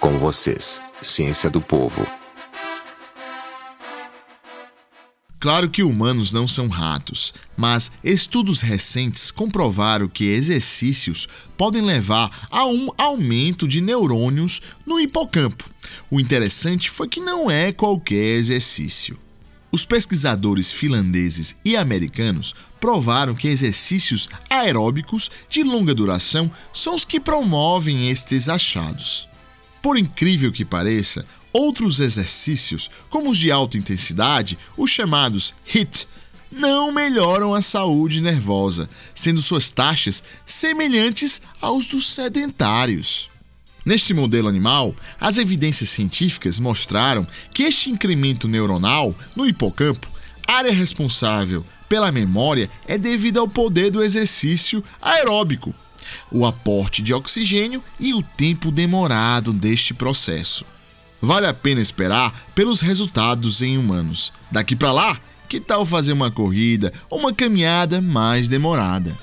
Com vocês, Ciência do Povo. Claro que humanos não são ratos, mas estudos recentes comprovaram que exercícios podem levar a um aumento de neurônios no hipocampo. O interessante foi que não é qualquer exercício. Os pesquisadores finlandeses e americanos provaram que exercícios aeróbicos de longa duração são os que promovem estes achados. Por incrível que pareça, outros exercícios, como os de alta intensidade, os chamados HIIT, não melhoram a saúde nervosa, sendo suas taxas semelhantes aos dos sedentários. Neste modelo animal, as evidências científicas mostraram que este incremento neuronal no hipocampo, área responsável pela memória, é devido ao poder do exercício aeróbico, o aporte de oxigênio e o tempo demorado deste processo. Vale a pena esperar pelos resultados em humanos. Daqui para lá, que tal fazer uma corrida ou uma caminhada mais demorada?